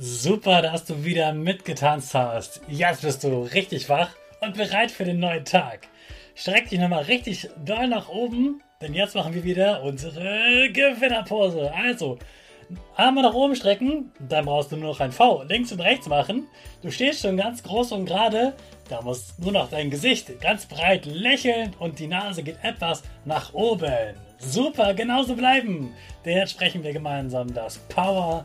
Super, dass du wieder mitgetanzt hast. Jetzt bist du richtig wach und bereit für den neuen Tag. Streck dich nochmal richtig doll nach oben, denn jetzt machen wir wieder unsere Gewinnerpose. Also, Arme nach oben strecken, dann brauchst du nur noch ein V links und rechts machen. Du stehst schon ganz groß und gerade, da musst nur noch dein Gesicht ganz breit lächeln und die Nase geht etwas nach oben. Super, genauso bleiben. Denn jetzt sprechen wir gemeinsam das Power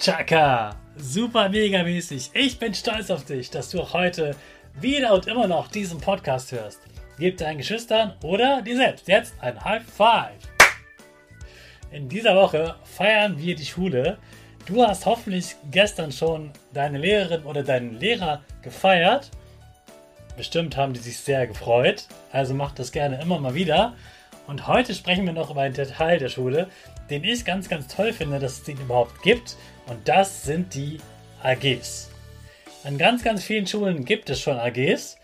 Chaka! Super mega mäßig. Ich bin stolz auf dich, dass du auch heute wieder und immer noch diesen Podcast hörst. Gib deinen Geschwistern oder dir selbst jetzt ein High Five. In dieser Woche feiern wir die Schule. Du hast hoffentlich gestern schon deine Lehrerin oder deinen Lehrer gefeiert. Bestimmt haben die sich sehr gefreut. Also mach das gerne immer mal wieder. Und heute sprechen wir noch über einen Teil der Schule, den ich ganz, ganz toll finde, dass es den überhaupt gibt. Und das sind die AGs. An ganz, ganz vielen Schulen gibt es schon AGs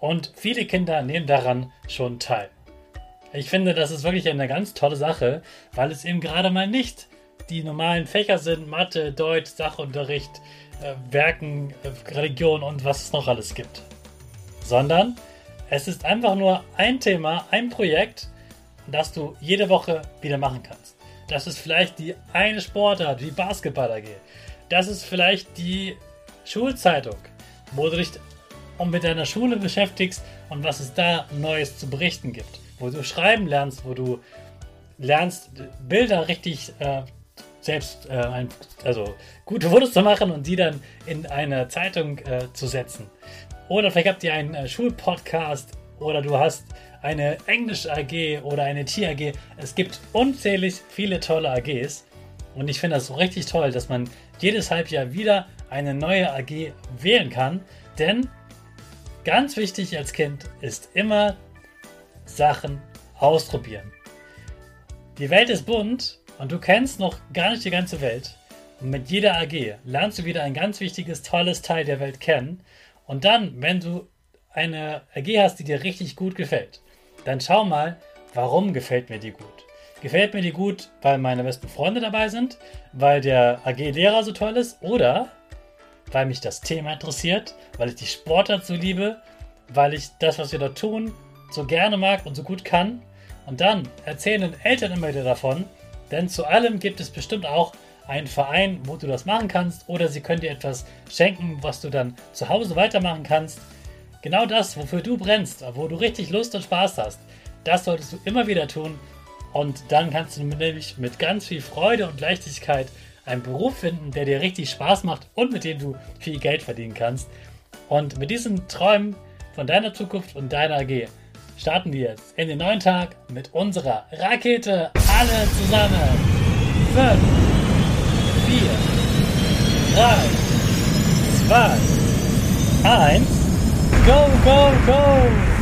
und viele Kinder nehmen daran schon teil. Ich finde, das ist wirklich eine ganz tolle Sache, weil es eben gerade mal nicht die normalen Fächer sind, Mathe, Deutsch, Sachunterricht, äh, Werken, äh, Religion und was es noch alles gibt. Sondern es ist einfach nur ein Thema, ein Projekt, das du jede Woche wieder machen kannst. Das ist vielleicht die eine Sportart wie Basketball AG. Das ist vielleicht die Schulzeitung, wo du dich mit deiner Schule beschäftigst und was es da Neues zu berichten gibt. Wo du schreiben lernst, wo du lernst, Bilder richtig äh, selbst, äh, ein, also gute Fotos zu machen und die dann in eine Zeitung äh, zu setzen. Oder vielleicht habt ihr einen äh, Schulpodcast oder du hast eine Englisch AG oder eine Tier AG. Es gibt unzählig viele tolle AGs und ich finde das so richtig toll, dass man jedes Halbjahr wieder eine neue AG wählen kann, denn ganz wichtig als Kind ist immer Sachen ausprobieren. Die Welt ist bunt und du kennst noch gar nicht die ganze Welt. Und mit jeder AG lernst du wieder ein ganz wichtiges, tolles Teil der Welt kennen. Und dann, wenn du eine AG hast, die dir richtig gut gefällt, dann schau mal, warum gefällt mir die gut. Gefällt mir die gut, weil meine besten Freunde dabei sind, weil der AG-Lehrer so toll ist oder weil mich das Thema interessiert, weil ich die Sportart so liebe, weil ich das, was wir dort tun, so gerne mag und so gut kann. Und dann erzählen Eltern immer wieder davon, denn zu allem gibt es bestimmt auch einen Verein, wo du das machen kannst oder sie können dir etwas schenken, was du dann zu Hause weitermachen kannst. Genau das, wofür du brennst, wo du richtig Lust und Spaß hast, das solltest du immer wieder tun. Und dann kannst du nämlich mit ganz viel Freude und Leichtigkeit einen Beruf finden, der dir richtig Spaß macht und mit dem du viel Geld verdienen kannst. Und mit diesen Träumen von deiner Zukunft und deiner AG starten wir jetzt in den neuen Tag mit unserer Rakete alle zusammen. 5, 4, 3, 2, 1, go, go, go!